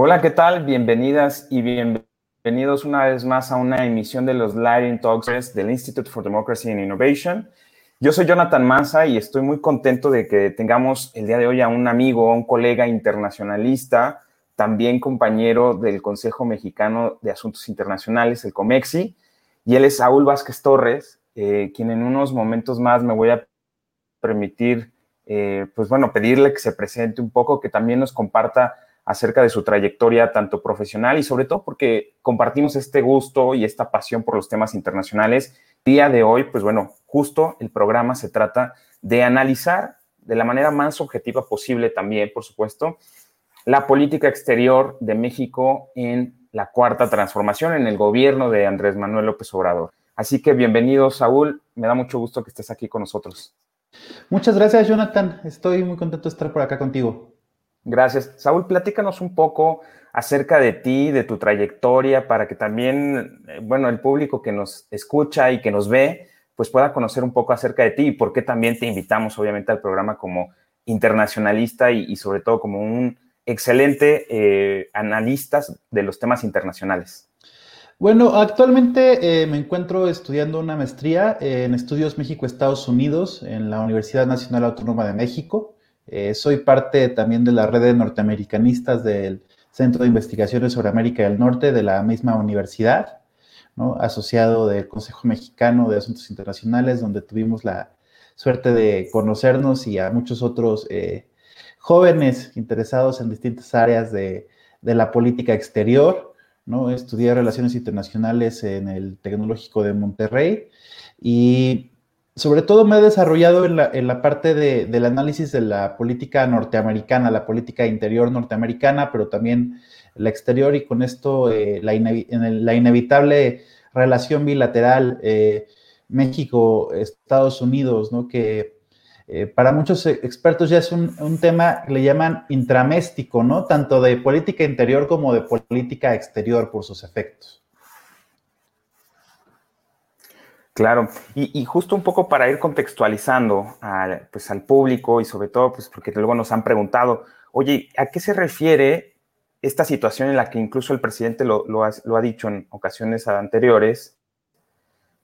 Hola, ¿qué tal? Bienvenidas y bienvenidos una vez más a una emisión de los Lighting Talks del Institute for Democracy and Innovation. Yo soy Jonathan Massa y estoy muy contento de que tengamos el día de hoy a un amigo, a un colega internacionalista, también compañero del Consejo Mexicano de Asuntos Internacionales, el COMEXI, y él es Saúl Vázquez Torres, eh, quien en unos momentos más me voy a permitir, eh, pues bueno, pedirle que se presente un poco, que también nos comparta acerca de su trayectoria tanto profesional y sobre todo porque compartimos este gusto y esta pasión por los temas internacionales. Día de hoy, pues bueno, justo el programa se trata de analizar de la manera más objetiva posible también, por supuesto, la política exterior de México en la cuarta transformación en el gobierno de Andrés Manuel López Obrador. Así que bienvenido, Saúl. Me da mucho gusto que estés aquí con nosotros. Muchas gracias, Jonathan. Estoy muy contento de estar por acá contigo. Gracias. Saúl, platícanos un poco acerca de ti, de tu trayectoria, para que también, eh, bueno, el público que nos escucha y que nos ve, pues pueda conocer un poco acerca de ti y por qué también te invitamos, obviamente, al programa como internacionalista y, sobre todo como un excelente eh, analista de los temas internacionales. Bueno, actualmente eh, me encuentro estudiando una maestría en estudios México-Estados Unidos en la Universidad Nacional Autónoma de México. Eh, soy parte también de la red de norteamericanistas del Centro de Investigaciones sobre América del Norte de la misma universidad, asociado del Consejo Mexicano de Asuntos Internacionales, donde tuvimos la suerte de conocernos y a muchos otros eh, jóvenes interesados en distintas áreas de, la política exterior. ¿no? Estudié Relaciones Internacionales en el Tecnológico de Monterrey y sobre todo me he desarrollado en la, parte del análisis de la política norteamericana, la política interior norteamericana, pero también la exterior y con esto eh, la, inevitable relación bilateral eh, México-Estados Unidos, ¿no? que eh, para muchos expertos ya es un, un, tema que le llaman intraméstico, ¿no? tanto de política interior como de política exterior por sus efectos. Claro, y, justo un poco para ir contextualizando pues, al público y sobre todo, pues porque luego nos han preguntado, oye, ¿a qué se refiere esta situación en la que incluso el presidente lo, ha, dicho en ocasiones anteriores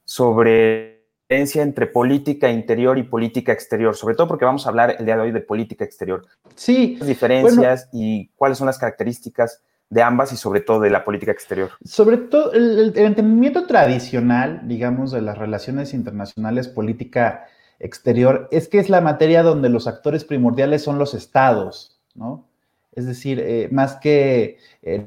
sobre la diferencia entre política interior y política exterior, sobre todo porque vamos a hablar el día de hoy de política exterior. Sí. Las diferencias y cuáles son las características de ambas y sobre todo de la política exterior? Sobre todo el, entendimiento tradicional, digamos, de las relaciones internacionales, política exterior, es que es la materia donde los actores primordiales son los estados, ¿no? Es decir, eh, más que eh,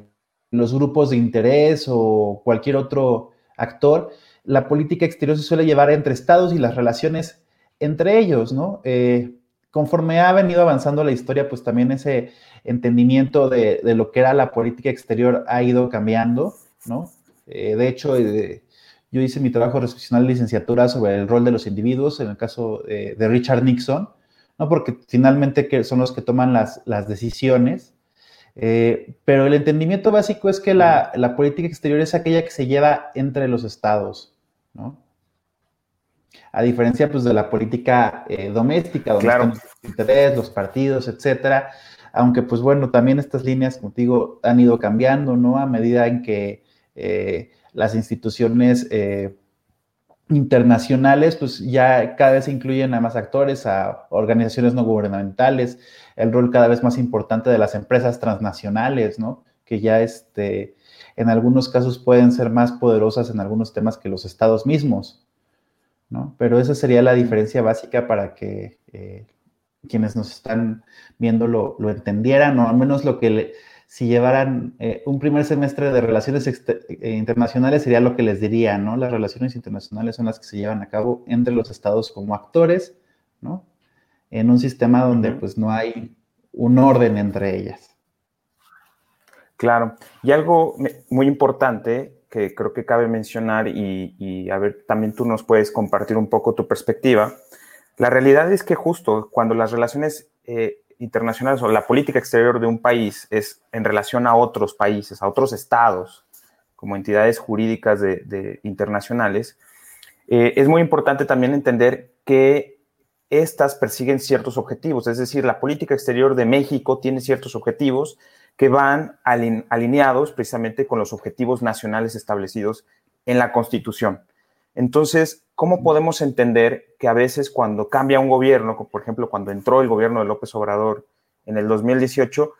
los grupos de interés o cualquier otro actor, la política exterior se suele llevar entre estados y las relaciones entre ellos, ¿no? Eh, conforme ha venido avanzando la historia, pues también ese entendimiento de, lo que era la política exterior ha ido cambiando, ¿no? Eh, de hecho, eh, yo hice mi trabajo profesional de licenciatura sobre el rol de los individuos, en el caso de Richard Nixon, ¿no? Porque finalmente son los que toman las, decisiones. Eh, pero el entendimiento básico es que la, la política exterior es aquella que se lleva entre los estados, ¿no? A diferencia pues, de la política eh, doméstica, donde están los intereses, los partidos, etcétera. Aunque, pues bueno, también estas líneas, como digo, han ido cambiando, ¿no? A medida en que eh, las instituciones eh, internacionales, pues ya cada vez incluyen a más actores, a organizaciones no gubernamentales, el rol cada vez más importante de las empresas transnacionales, ¿no? Que ya este, en algunos casos pueden ser más poderosas en algunos temas que los estados mismos. ¿No? Pero esa sería la diferencia básica para que eh, quienes nos están viendo lo, entendieran, o al menos lo que si llevaran eh, un primer semestre de relaciones eh, internacionales sería lo que les diría, ¿no? Las relaciones internacionales son las que se llevan a cabo entre los estados como actores, ¿no? En un sistema donde pues no hay un orden entre ellas. Claro, y algo muy importante que creo que cabe mencionar y, a ver, también tú nos puedes compartir un poco tu perspectiva. La realidad es que justo cuando las relaciones eh, internacionales o la política exterior de un país es en relación a otros países, a otros estados, como entidades jurídicas de, internacionales, eh, es muy importante también entender que estas persiguen ciertos objetivos, es decir, la política exterior de México tiene ciertos objetivos que van alineados precisamente con los objetivos nacionales establecidos en la Constitución. Entonces, ¿cómo podemos entender que a veces cuando cambia un gobierno, como por ejemplo cuando entró el gobierno de López Obrador en el 2018,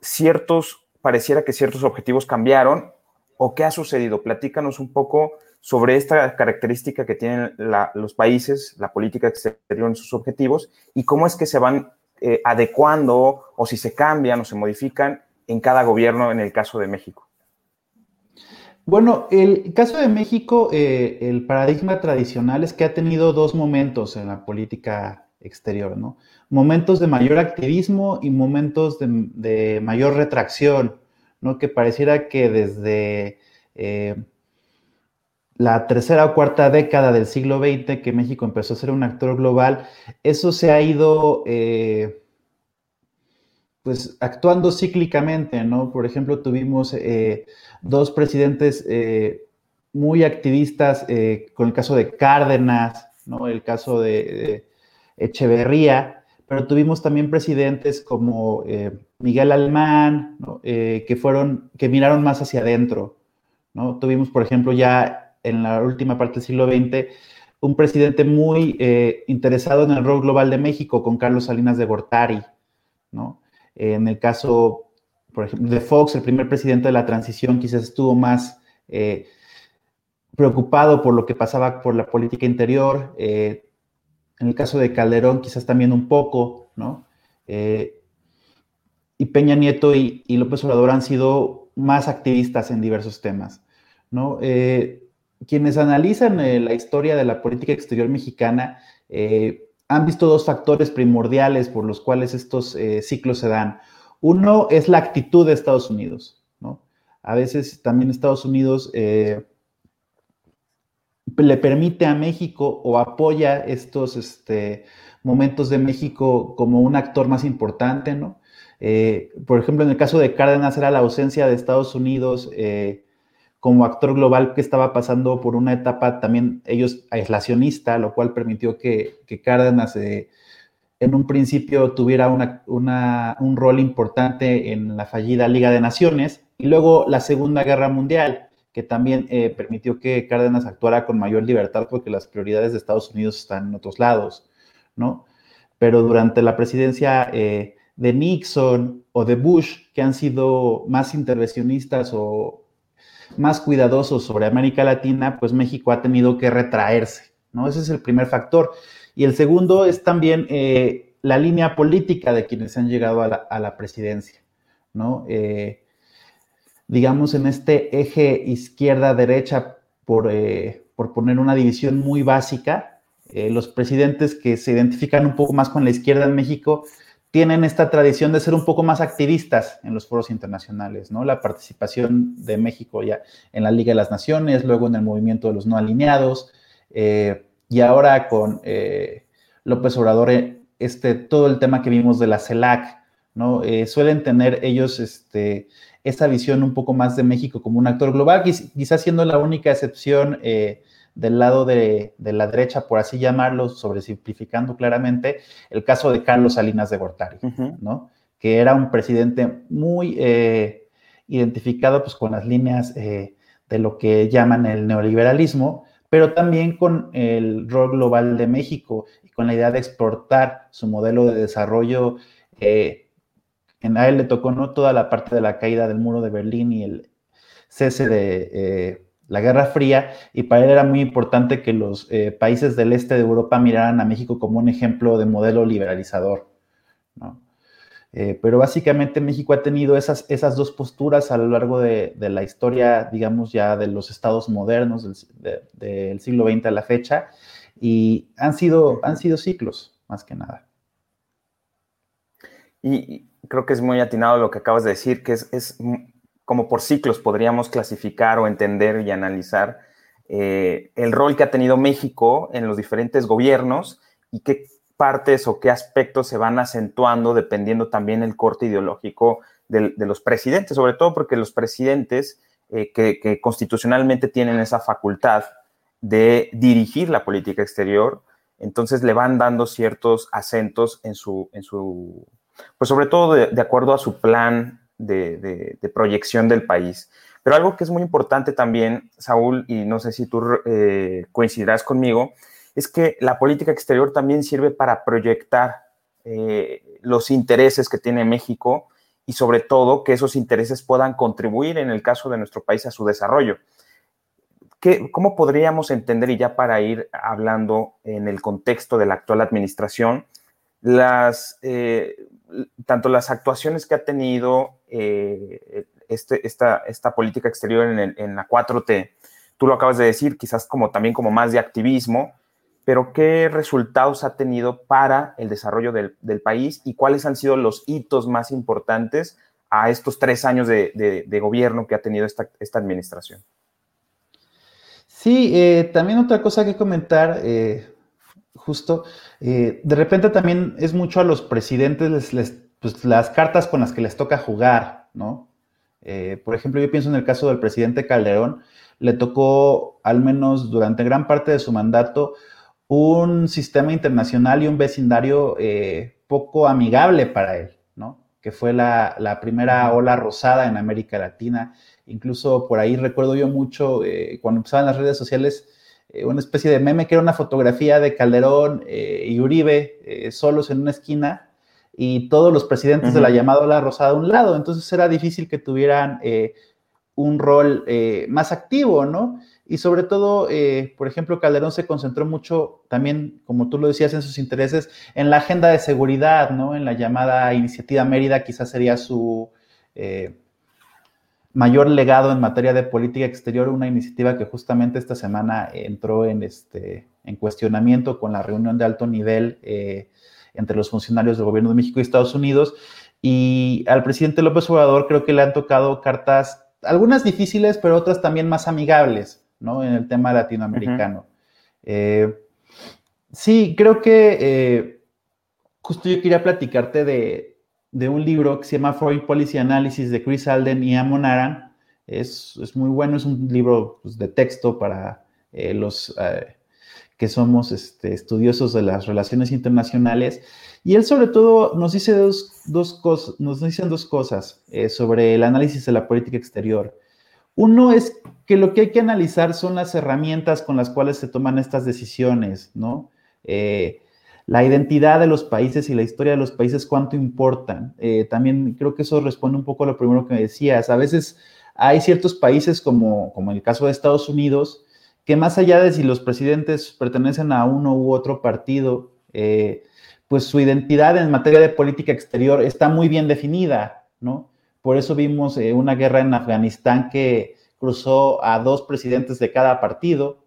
ciertos, pareciera que ciertos objetivos cambiaron o qué ha sucedido? Platícanos un poco sobre esta característica que tienen los países, la política exterior en sus objetivos y cómo es que se van eh, adecuando o si se cambian o se modifican en cada gobierno en el caso de México. Bueno, el caso de México, eh, el paradigma tradicional es que ha tenido dos momentos en la política exterior, ¿no? Momentos de mayor activismo y momentos de, mayor retracción, ¿no? Que pareciera que desde eh, la tercera o cuarta década del siglo XX, que México empezó a ser un actor global, eso se ha ido, eh, pues, actuando cíclicamente, ¿no? Por ejemplo, tuvimos eh, dos presidentes eh, muy activistas, con el caso de Cárdenas, ¿no? El caso de, Echeverría, pero tuvimos también presidentes como Miguel Alemán, que fueron, que miraron más hacia adentro, ¿no? Tuvimos, por ejemplo, ya en la última parte del siglo XX, un presidente muy eh, interesado en el rol global de México con Carlos Salinas de Gortari, ¿no? En el caso, por ejemplo, de Fox, el primer presidente de la transición, quizás estuvo más eh, preocupado por lo que pasaba por la política interior. Eh, en el caso de Calderón, quizás también un poco, ¿no? y Peña Nieto y, López Obrador han sido más activistas en diversos temas, ¿no? quienes analizan eh, la historia de la política exterior mexicana eh, han visto dos factores primordiales por los cuales estos eh, ciclos se dan. Uno es la actitud de Estados Unidos, ¿no? A veces también Estados Unidos le permite a México o apoya estos este, momentos de México como un actor más importante, ¿no? por ejemplo, en el caso de Cárdenas era la ausencia de Estados Unidos como actor global que estaba pasando por una etapa también ellos aislacionista, lo cual permitió que, Cárdenas eh, en un principio tuviera un rol importante en la fallida Liga de Naciones y luego la Segunda Guerra Mundial, que también eh, permitió que Cárdenas actuara con mayor libertad porque las prioridades de Estados Unidos están en otros lados, ¿no? Pero durante la presidencia eh, de Nixon o de Bush, que han sido más intervencionistas o más cuidadosos sobre América Latina, pues México ha tenido que retraerse, ¿no? Ese es el primer factor. Y el segundo es también eh, la línea política de quienes han llegado a la, presidencia, ¿no? Eh, digamos, en este eje izquierda-derecha, por, eh, por, poner una división muy básica, los presidentes que se identifican un poco más con la izquierda en México tienen esta tradición de ser un poco más activistas en los foros internacionales, ¿no? La participación de México ya en la Liga de las Naciones, luego en el movimiento de los no alineados, eh, y ahora con eh, López Obrador, eh, este, todo el tema que vimos de la CELAC, ¿no? suelen tener ellos este, esta visión un poco más de México como un actor global, quizás siendo la única excepción del lado de, la derecha, por así llamarlo, sobresimplificando claramente, el caso de Carlos Salinas de Gortari, ¿no? Que era un presidente muy eh, identificado pues, con las líneas eh, de lo que llaman el neoliberalismo, pero también con el rol global de México y con la idea de exportar su modelo de desarrollo. Eh, en a él le tocó no toda la parte de la caída del muro de Berlín y el cese de la Guerra Fría, y para él era muy importante que los eh, países del este de Europa miraran a México como un ejemplo de modelo liberalizador. Eh, pero básicamente México ha tenido esas, esas dos posturas a lo largo de, la historia, digamos, ya de los estados modernos del, siglo XX a la fecha, y han sido, han sido ciclos, más que nada. Y creo que es muy atinado lo que acabas de decir, que es, es como por ciclos podríamos clasificar o entender y analizar eh, el rol que ha tenido México en los diferentes gobiernos y qué partes o qué aspectos se van acentuando dependiendo también el corte ideológico de, los presidentes, sobre todo porque los presidentes eh, que, constitucionalmente tienen esa facultad de dirigir la política exterior, entonces le van dando ciertos acentos en su, en su pues sobre todo de acuerdo a su plan de, proyección del país. Pero algo que es muy importante también, Saúl, y no sé si tú eh, coincidirás conmigo, es que la política exterior también sirve para proyectar eh, los intereses que tiene México y sobre todo que esos intereses puedan contribuir en el caso de nuestro país a su desarrollo. ¿Qué, ¿Cómo podríamos entender, y ya para ir hablando en el contexto de la actual administración, las, eh, tanto las actuaciones que ha tenido eh, este, esta, esta, política exterior en, la 4T, tú lo acabas de decir, quizás como también como más de activismo, pero ¿qué resultados ha tenido para el desarrollo del, del país y cuáles han sido los hitos más importantes a estos tres años de, de, gobierno que ha tenido esta, esta administración? Sí, eh, también otra cosa que comentar, justo, eh, de repente también es mucho a los presidentes les, pues, las cartas con las que les toca jugar, ¿no? por ejemplo, yo pienso en el caso del presidente Calderón, le tocó, al menos durante gran parte de su mandato, un sistema internacional y un vecindario eh, poco amigable para él, ¿no? Que fue la, primera ola rosada en América Latina. Incluso por ahí recuerdo yo mucho, eh, cuando empezaban las redes sociales, eh, una especie de meme que era una fotografía de Calderón y Uribe solos en una esquina y todos los presidentes de la llamada ola rosada a un lado. Entonces era difícil que tuvieran un rol más activo, ¿no? Y sobre todo, eh, por ejemplo, Calderón se concentró mucho también, como tú lo decías, en sus intereses, en la agenda de seguridad, ¿no? En la llamada Iniciativa Mérida, quizás sería su eh, mayor legado en materia de política exterior, una iniciativa que justamente esta semana entró en, este, en cuestionamiento con la reunión de alto nivel eh, entre los funcionarios del gobierno de México y Estados Unidos. Y al presidente López Obrador creo que le han tocado cartas, algunas difíciles, pero otras también más amigables. ¿no? En el tema latinoamericano. Eh, sí, creo que eh, justo yo quería platicarte de, un libro que se llama Foreign Policy Analysis de Chris Alden y Amon Aran. Es, muy bueno, es un libro pues, de texto para eh, los que somos este, estudiosos de las relaciones internacionales. Y él sobre todo nos dice dos, dos cosas, nos dicen dos cosas sobre el análisis de la política exterior. Uno es que lo que hay que analizar son las herramientas con las cuales se toman estas decisiones, ¿no? Eh, la identidad de los países y la historia de los países, cuánto importan. Eh, también creo que eso responde un poco a lo primero que me decías. A veces hay ciertos países, como, como en el caso de Estados Unidos, que más allá de si los presidentes pertenecen a uno u otro partido, eh, pues su identidad en materia de política exterior está muy bien definida, ¿no? Por eso vimos eh, una guerra en Afganistán que cruzó a dos presidentes de cada partido.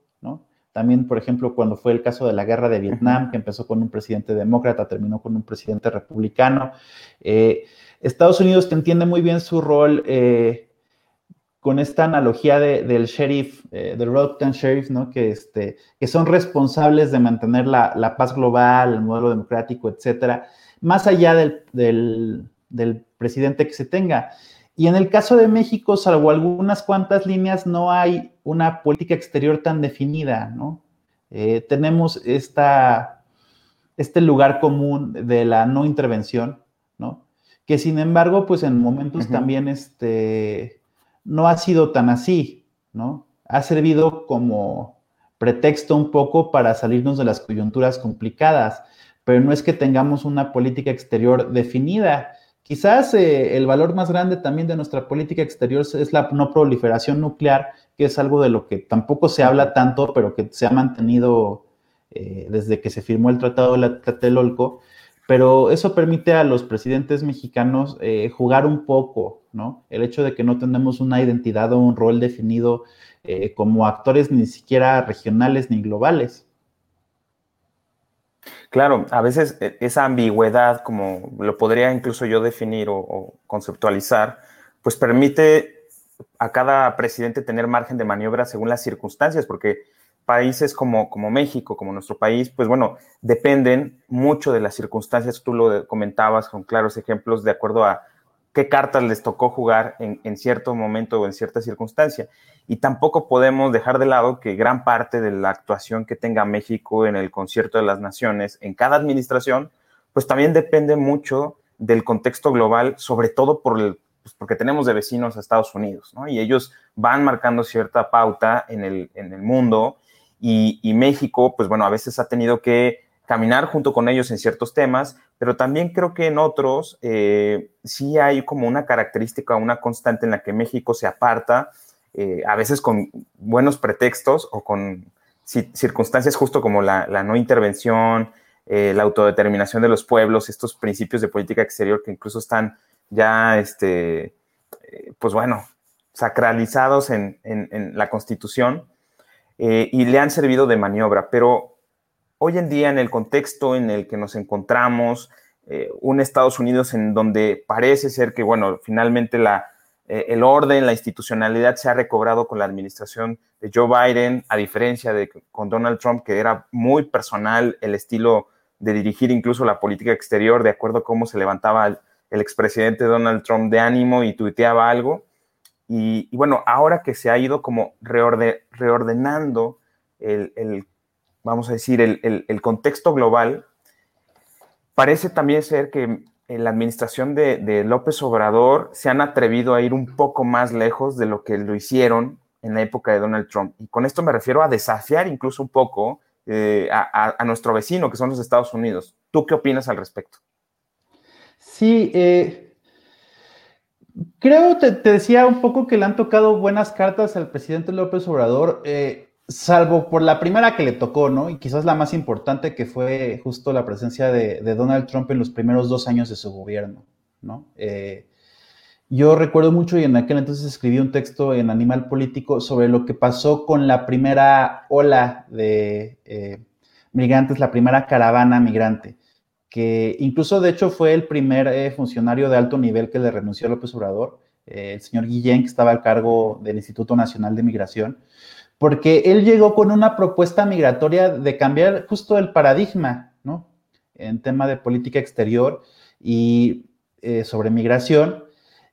También, por ejemplo, cuando fue el caso de la guerra de Vietnam, que empezó con un presidente demócrata, terminó con un presidente republicano. Eh, Estados Unidos entiende muy bien su rol eh, con esta analogía del sheriff, del Republican sheriff, ¿no? Que, este, que son responsables de mantener la, paz global, el modelo democrático, etcétera, más allá del del presidente que se tenga. Y en el caso de México, salvo algunas cuantas líneas, no hay una política exterior tan definida, ¿no? Eh, tenemos esta, este lugar común de la no intervención, ¿no? Que sin embargo, pues en momentos también este, no ha sido tan así, ¿no? Ha servido como pretexto un poco para salirnos de las coyunturas complicadas, pero no es que tengamos una política exterior definida. Quizás eh, el valor más grande también de nuestra política exterior es la no proliferación nuclear, que es algo de lo que tampoco se habla tanto, pero que se ha mantenido eh, desde que se firmó el Tratado de Tlatelolco. Pero eso permite a los presidentes mexicanos eh, jugar un poco, ¿no? El hecho de que no tenemos una identidad o un rol definido como actores ni siquiera regionales ni globales. Claro, a veces e, esa ambigüedad, como lo podría incluso yo definir o, conceptualizar, pues permite a cada presidente tener margen de maniobra según las circunstancias, porque países como, como México, como nuestro país, pues bueno, dependen mucho de las circunstancias, tú lo comentabas con claros ejemplos, de acuerdo a qué cartas les tocó jugar en, cierto momento o en cierta circunstancia. Y tampoco podemos dejar de lado que gran parte de la actuación que tenga México en el concierto de las naciones, en cada administración, pues también depende mucho del contexto global, sobre todo por pues porque tenemos de vecinos a Estados Unidos, ¿no? Y ellos van marcando cierta pauta en el, en el mundo y, México, pues bueno, a veces ha tenido que caminar junto con ellos en ciertos temas, pero también creo que en otros eh, sí hay como una característica, una constante en la que México se aparta, eh, a veces con buenos pretextos o con circunstancias justo como la, no intervención, eh, la autodeterminación de los pueblos, estos principios de política exterior que incluso están ya, este, pues bueno, sacralizados en, en, la Constitución y le han servido de maniobra. Pero hoy en día, en el contexto en el que nos encontramos, un Estados Unidos en donde parece ser que, bueno, finalmente la, el orden, la institucionalidad se ha recobrado con la administración de Joe Biden, a diferencia de con Donald Trump, que era muy personal el estilo de dirigir incluso la política exterior de acuerdo a cómo se levantaba el, expresidente Donald Trump de ánimo y tuiteaba algo. Y, bueno, ahora que se ha ido como reordenando el, vamos a decir, el, contexto global, parece también ser que en la administración de, de, López Obrador se han atrevido a ir un poco más lejos de lo que lo hicieron en la época de Donald Trump. Y con esto me refiero a desafiar incluso un poco eh, a, nuestro vecino, que son los Estados Unidos. ¿Tú qué opinas al respecto? Sí, eh, creo, te, te, decía un poco que le han tocado buenas cartas al presidente López Obrador, eh, salvo por la primera que le tocó, ¿no? Y quizás la más importante, que fue justo la presencia de, Donald Trump en los primeros dos años de su gobierno, ¿no? Yo recuerdo mucho y en aquel entonces escribí un texto en Animal Político sobre lo que pasó con la primera ola de eh, migrantes, la primera caravana migrante, que incluso de hecho fue el primer eh, funcionario de alto nivel que le renunció a López Obrador, eh, el señor Guillén, que estaba al cargo del Instituto Nacional de Migración, porque él llegó con una propuesta migratoria de cambiar justo el paradigma, ¿no? En tema de política exterior y sobre migración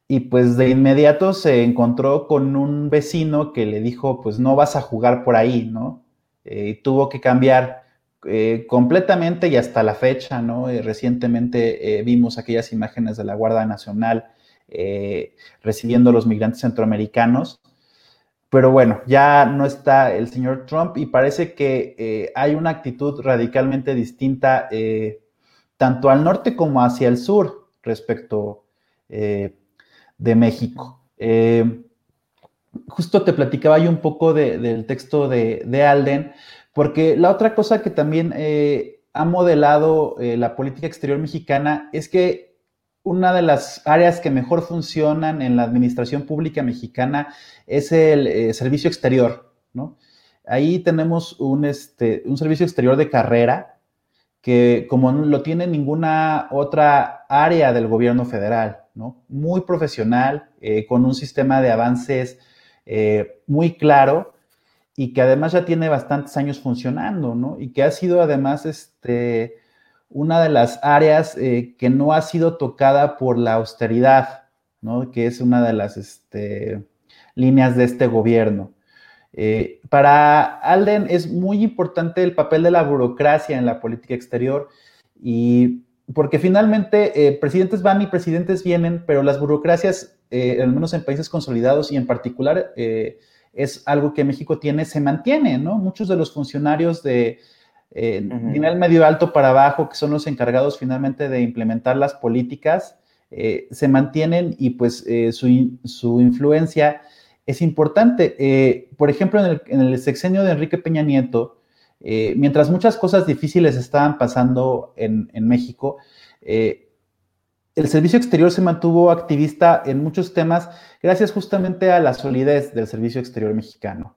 y pues de inmediato se encontró con un vecino que le dijo, pues no vas a jugar por ahí, ¿no? Eh, y tuvo que cambiar eh, completamente y hasta la fecha, ¿no? Eh, recientemente vimos aquellas imágenes de la Guardia Nacional recibiendo a los migrantes centroamericanos. Pero bueno, ya no está el señor Trump y parece que hay una actitud radicalmente distinta tanto al norte como hacia el sur respecto de México. Eh, justo te platicaba yo un poco del texto de, Alden, porque la otra cosa que también eh, ha modelado eh, la política exterior mexicana es que una de las áreas que mejor funcionan en la administración pública mexicana es el servicio exterior, ¿no? Ahí tenemos un, este, un servicio exterior de carrera que como no lo tiene ninguna otra área del gobierno federal, muy profesional, eh, con un sistema de avances eh, muy claro y que además ya tiene bastantes años funcionando, Y que ha sido además este, una de las áreas eh, que no ha sido tocada por la austeridad, Que es una de las este, líneas de este gobierno. para Alden es muy importante el papel de la burocracia en la política exterior y porque finalmente eh, presidentes van y presidentes vienen, pero las burocracias, eh, al menos en países consolidados y en particular, eh, es algo que México tiene, se mantiene, ¿no? Muchos de los funcionarios de nivel medio alto para abajo, que son los encargados finalmente de implementar las políticas, se mantienen y pues su, su, influencia es importante. por ejemplo, en el, en el sexenio de Enrique Peña Nieto, eh, mientras muchas cosas difíciles estaban pasando en, México, eh, el servicio exterior se mantuvo activista en muchos temas gracias justamente a la solidez del servicio exterior mexicano.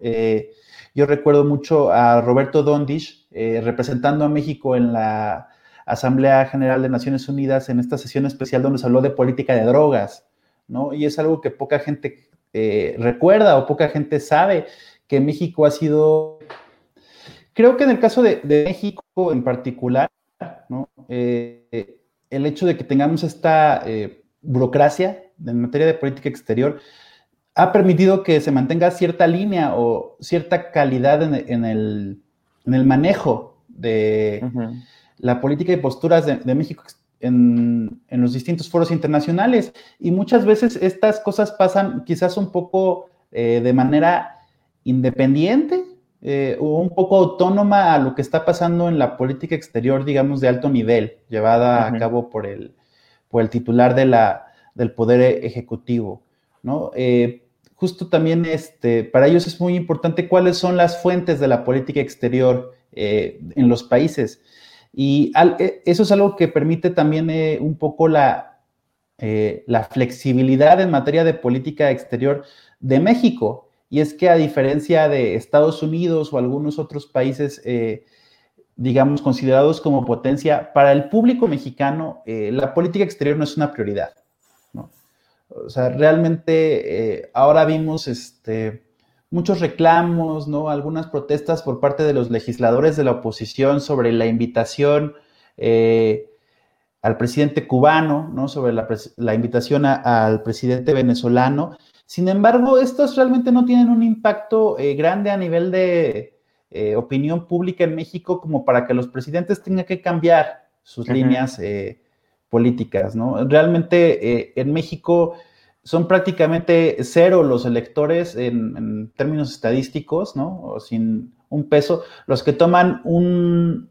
Eh, yo recuerdo mucho a Roberto Dondish representando a México en la Asamblea General de Naciones Unidas en esta sesión especial donde se habló de política de drogas, Y es algo que poca gente recuerda o poca gente sabe que México ha sido Creo que en el caso de, México en particular, eh, el hecho de que tengamos esta eh, burocracia en materia de política exterior ha permitido que se mantenga cierta línea o cierta calidad en, el, manejo de la política y posturas de, México en, los distintos foros internacionales. Y muchas veces estas cosas pasan quizás un poco eh, de manera independiente eh, o un poco autónoma a lo que está pasando en la política exterior, digamos, de alto nivel, llevada a cabo por el, por el titular de la, del Poder Ejecutivo. ¿no? Eh, justo también este, para ellos es muy importante cuáles son las fuentes de la política exterior en los países. Y e, eso es algo que permite también eh, un poco la, eh, la flexibilidad en materia de política exterior de México. Y es que a diferencia de Estados Unidos o algunos otros países, eh, digamos, considerados como potencia, para el público mexicano la política exterior no es una prioridad. O sea, realmente ahora vimos este, muchos reclamos, ¿no? Algunas protestas por parte de los legisladores de la oposición sobre la invitación eh, al presidente cubano, ¿no? Sobre la, invitación al presidente venezolano. Sin embargo, estos realmente no tienen un impacto eh, grande a nivel de eh, opinión pública en México como para que los presidentes tengan que cambiar sus líneas políticas, ¿no? Realmente en México son prácticamente cero los electores en, términos estadísticos, ¿no? O sin un peso. Los que toman un,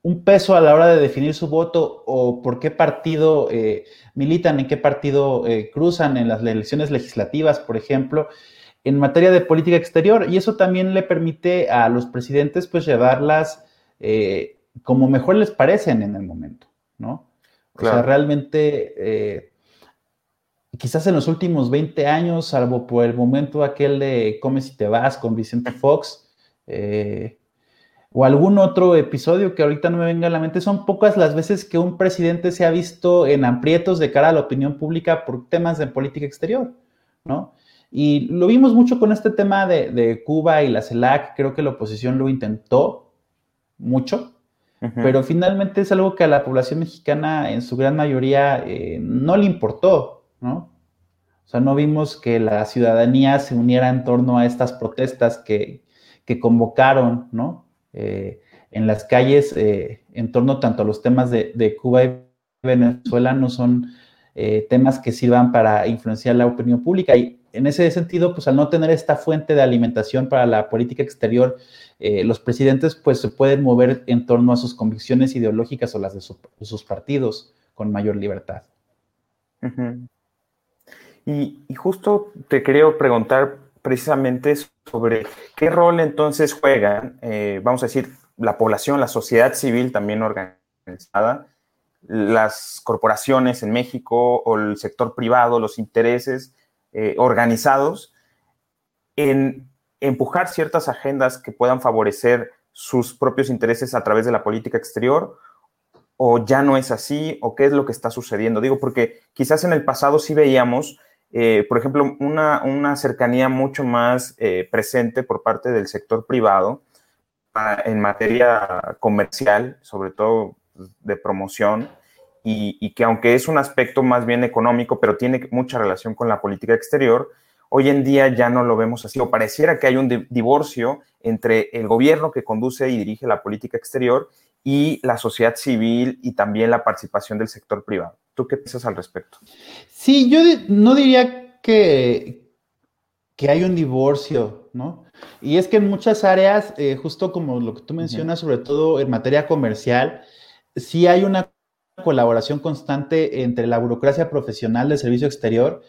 un, peso a la hora de definir su voto o por qué partido eh, militan, en qué partido eh, cruzan en las elecciones legislativas, por ejemplo, en materia de política exterior. Y eso también le permite a los presidentes, pues, llevarlas eh, como mejor les parecen en el momento, ¿no? O sea, realmente quizás en los últimos 20 años, salvo por el momento aquel de Come si te vas con Vicente Fox, eh, o algún otro episodio que ahorita no me venga a la mente, son pocas las veces que un presidente se ha visto en aprietos de cara a la opinión pública por temas de política exterior, ¿no? Y lo vimos mucho con este tema de, Cuba y la CELAC, creo que la oposición lo intentó mucho, pero finalmente es algo que a la población mexicana en su gran mayoría eh, no le importó, ¿no? O sea, no vimos que la ciudadanía se uniera en torno a estas protestas que, convocaron, ¿no? Eh, en las calles, eh, en torno tanto a los temas de, Cuba y Venezuela, no son eh, temas que sirvan para influenciar la opinión pública. Y en ese sentido, pues al no tener esta fuente de alimentación para la política exterior, los presidentes pues se pueden mover en torno a sus convicciones ideológicas o las de, sus partidos con mayor libertad. Y, justo te quería preguntar precisamente sobre qué rol entonces juegan, eh, vamos a decir, la población, la sociedad civil también organizada, las corporaciones en México o el sector privado, los intereses eh, organizados en empujar ciertas agendas que puedan favorecer sus propios intereses a través de la política exterior o ya no es así o qué es lo que está sucediendo. Digo, porque quizás en el pasado sí veíamos eh, por ejemplo, una, cercanía mucho más eh, presente por parte del sector privado en materia comercial, sobre todo de promoción, y, que aunque es un aspecto más bien económico, pero tiene mucha relación con la política exterior, hoy en día ya no lo vemos así, o pareciera que hay un divorcio entre el gobierno que conduce y dirige la política exterior y la sociedad civil y también la participación del sector privado. ¿Tú qué piensas al respecto? Sí, yo no diría que, que hay un divorcio, ¿no? Y es que en muchas áreas, eh, justo como lo que tú mencionas, sobre todo en materia comercial, sí hay una colaboración constante entre la burocracia profesional del servicio exterior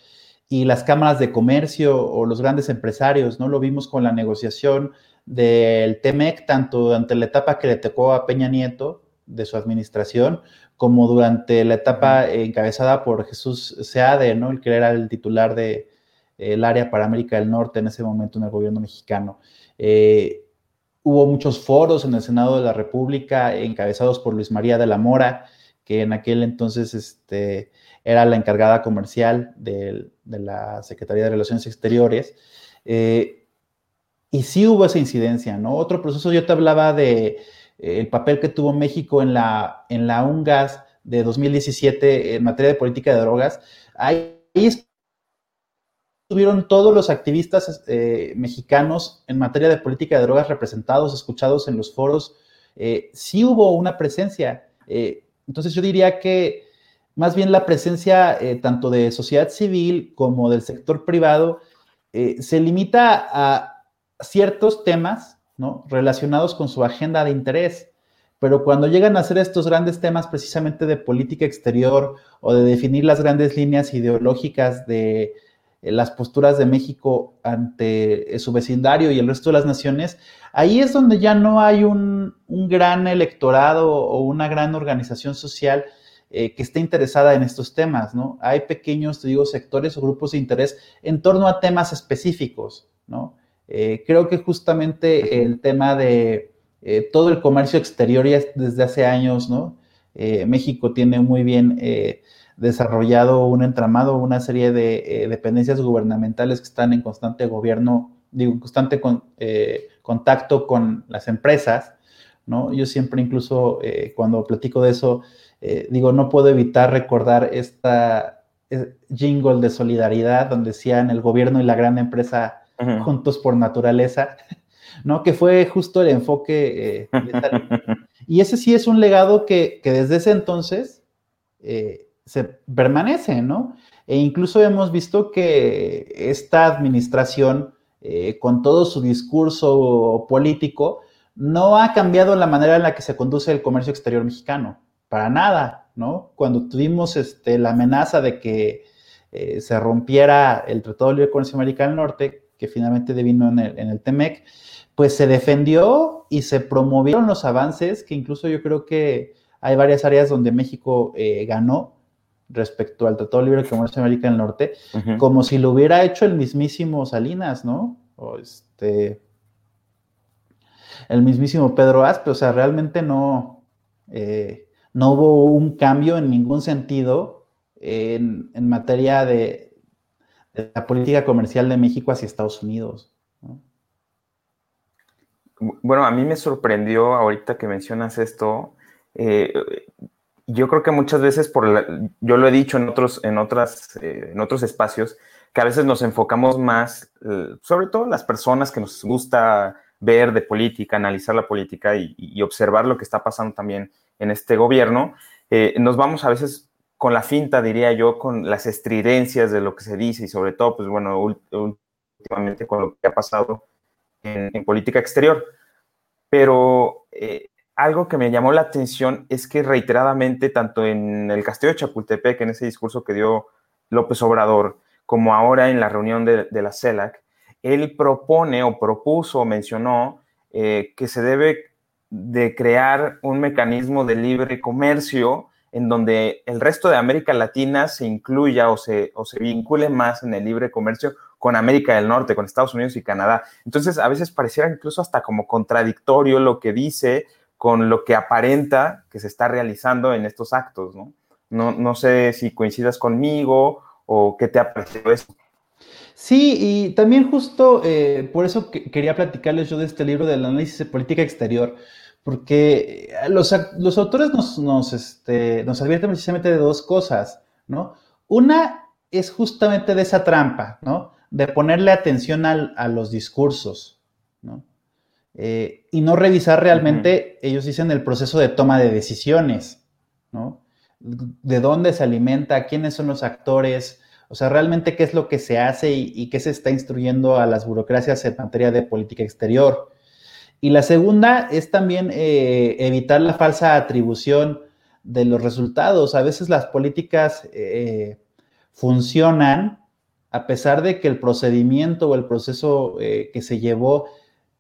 y las cámaras de comercio o los grandes empresarios, ¿no? Lo vimos con la negociación del TEMEC, tanto durante la etapa que le tocó a Peña Nieto de su administración, como durante la etapa encabezada por Jesús Seade, ¿no? El que era el titular del de, área para América del Norte en ese momento en el gobierno mexicano. Eh, hubo muchos foros en el Senado de la República encabezados por Luis María de la Mora, que en aquel entonces este, era la encargada comercial de, la Secretaría de Relaciones Exteriores. Eh, y sí hubo esa incidencia, ¿no? Otro proceso, yo te hablaba de eh, el papel que tuvo México en la, en la UNGAS de 2017 en materia de política de drogas. Ahí estuvieron todos los activistas eh, mexicanos en materia de política de drogas representados, escuchados en los foros. Sí hubo una presencia. Entonces yo diría que más bien la presencia eh, tanto de sociedad civil como del sector privado eh, se limita a ciertos temas ¿no? relacionados con su agenda de interés. Pero cuando llegan a ser estos grandes temas precisamente de política exterior o de definir las grandes líneas ideológicas de las posturas de México ante su vecindario y el resto de las naciones, ahí es donde ya no hay un, un gran electorado o una gran organización social eh, que esté interesada en estos temas, ¿no? Hay pequeños, te digo, sectores o grupos de interés en torno a temas específicos, ¿no? Eh, creo que justamente el tema de eh, todo el comercio exterior ya desde hace años, ¿no? México tiene muy bien desarrollado un entramado, una serie de dependencias gubernamentales que están en constante gobierno, digo, en constante contacto con las empresas, ¿no? Yo siempre incluso cuando platico de eso, eh, digo, no puedo evitar recordar esta eh, jingle de solidaridad donde decían el gobierno y la gran empresa juntos por naturaleza, ¿no? Que fue justo el enfoque. Eh, y ese sí es un legado que, desde ese entonces se permanece, ¿no? E incluso hemos visto que esta administración, con todo su discurso político, no ha cambiado la manera en la que se conduce el comercio exterior mexicano para nada, ¿no? Cuando tuvimos este, la amenaza de que eh, se rompiera el Tratado de Libre Comercio América del Norte, que finalmente devino en el, en TEMEC, pues se defendió y se promovieron los avances, que incluso yo creo que hay varias áreas donde México eh, ganó respecto al Tratado de Libre Comercio América del Norte, como si lo hubiera hecho el mismísimo Salinas, ¿no? O este, el mismísimo Pedro Aspe, o sea, realmente no, eh, no hubo un cambio en ningún sentido en, materia de, la política comercial de México hacia Estados Unidos. Bueno, a mí me sorprendió ahorita que mencionas esto. Eh, yo creo que muchas veces, por yo lo he dicho en otros, en, otras, eh, en otros espacios, que a veces nos enfocamos más, eh, sobre todo las personas que nos gusta ver de política, analizar la política y observar lo que está pasando también en este gobierno, eh, nos vamos a veces con la finta, diría yo, con las estridencias de lo que se dice y sobre todo, pues bueno, últimamente con lo que ha pasado en, política exterior. Pero eh, algo que me llamó la atención es que reiteradamente, tanto en el Castillo de Chapultepec, en ese discurso que dio López Obrador, como ahora en la reunión de, la CELAC, él propone o propuso o mencionó eh, que se debe de crear un mecanismo de libre comercio en donde el resto de América Latina se incluya o se, o se vincule más en el libre comercio con América del Norte, con Estados Unidos y Canadá. Entonces, a veces pareciera incluso hasta como contradictorio lo que dice con lo que aparenta que se está realizando en estos actos, ¿no? No, no sé si coincidas conmigo o qué te ha parecido eso. Sí, y también justo eh, por eso quería platicarles yo de este libro del análisis de política exterior, porque eh, los, autores nos, este, nos, advierten precisamente de dos cosas, ¿no? Una es justamente de esa trampa, ¿no? De ponerle atención a los discursos, ¿no? Eh, y no revisar realmente, ellos dicen, el proceso de toma de decisiones, ¿no? De dónde se alimenta, quiénes son los actores, o sea, realmente qué es lo que se hace y, y qué se está instruyendo a las burocracias en materia de política exterior. Y la segunda es también eh, evitar la falsa atribución de los resultados. A veces las políticas eh, funcionan a pesar de que el procedimiento o el proceso eh, que se llevó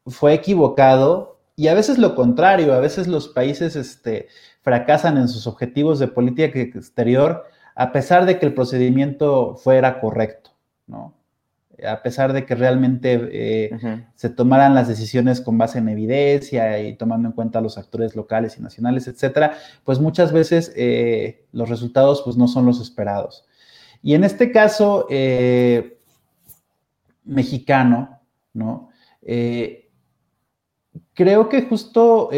fue equivocado y a veces lo contrario, a veces los países este, fracasan en sus objetivos de política exterior a pesar de que el procedimiento fuera correcto, ¿no? a pesar de que realmente eh, se tomaran las decisiones con base en evidencia y tomando en cuenta los actores locales y nacionales, etcétera, pues muchas veces eh, los resultados pues no son los esperados. Y en este caso eh, mexicano, ¿no? Creo que justo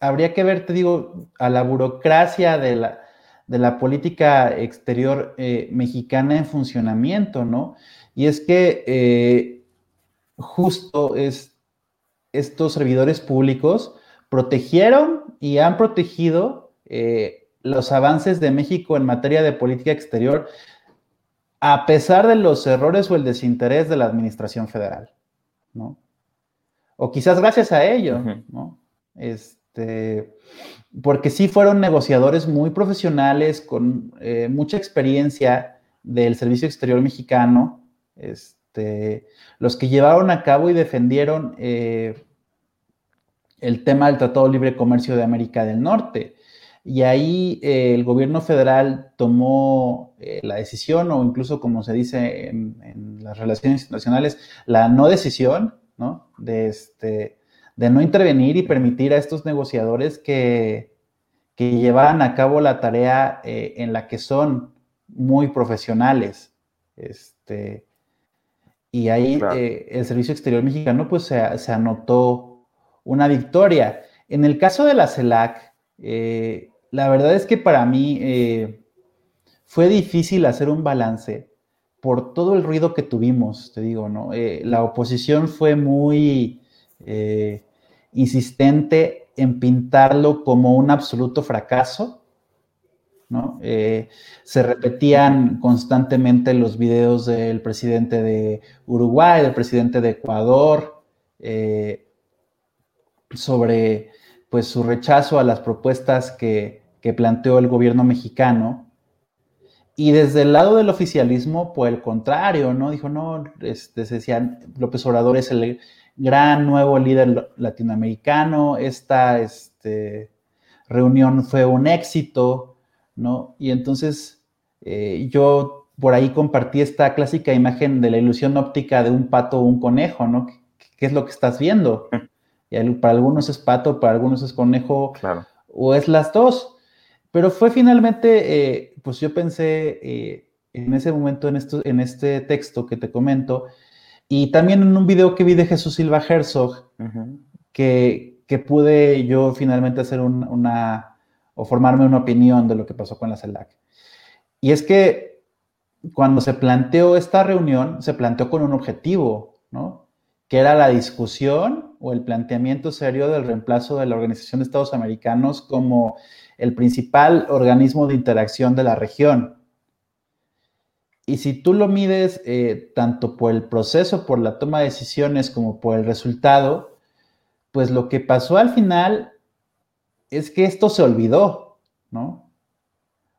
habría que ver, te digo, a la burocracia de la, de la política exterior mexicana en funcionamiento, ¿no? Y es que eh, justo estos servidores públicos protegieron y han protegido eh, los avances de México en materia de política exterior, a pesar de los errores o el desinterés de la administración federal, ¿no? O quizás gracias a ello, ¿no? Este, porque sí fueron negociadores muy profesionales, con eh, mucha experiencia del Servicio Exterior Mexicano, este, los que llevaron a cabo y defendieron eh, el tema del Tratado de Libre Comercio de América del Norte. Y ahí eh, el gobierno federal tomó la decisión, o incluso como se dice en, en, las relaciones internacionales, la no decisión, ¿no? De, este, de no intervenir y permitir a estos negociadores que, que llevaran a cabo la tarea eh, en la que son muy profesionales. Este, y ahí eh, el Servicio Exterior Mexicano pues se, anotó una victoria. En el caso de la CELAC, eh, la verdad es que para mí fue difícil hacer un balance por todo el ruido que tuvimos, te digo, ¿no? la oposición fue muy insistente en pintarlo como un absoluto fracaso, ¿no? Eh, se repetían constantemente los videos del presidente de Uruguay, del presidente de Ecuador, eh, sobre pues, su rechazo a las propuestas que, planteó el gobierno mexicano. Y desde el lado del oficialismo, por el contrario, ¿no? Dijo, no, este, se decían, López Obrador es el gran nuevo líder latinoamericano, esta este, reunión fue un éxito, ¿no? Y entonces eh, yo por ahí compartí esta clásica imagen de la ilusión óptica de un pato o un conejo, ¿no? ¿Qué, es lo que estás viendo? Y para algunos es pato, para algunos es conejo, claro. o es las dos. Pero fue finalmente, eh, pues yo pensé eh, en ese momento, en, esto, en este texto que te comento, y también en un video que vi de Jesús Silva Herzog, que, pude yo finalmente hacer una, o formarme una opinión de lo que pasó con la CELAC. Y es que cuando se planteó esta reunión, se planteó con un objetivo, ¿no? Que era la discusión o el planteamiento serio del reemplazo de la Organización de Estados Americanos como el principal organismo de interacción de la región. Y si tú lo mides eh, tanto por el proceso, por la toma de decisiones, como por el resultado, pues lo que pasó al final es que esto se olvidó, ¿no?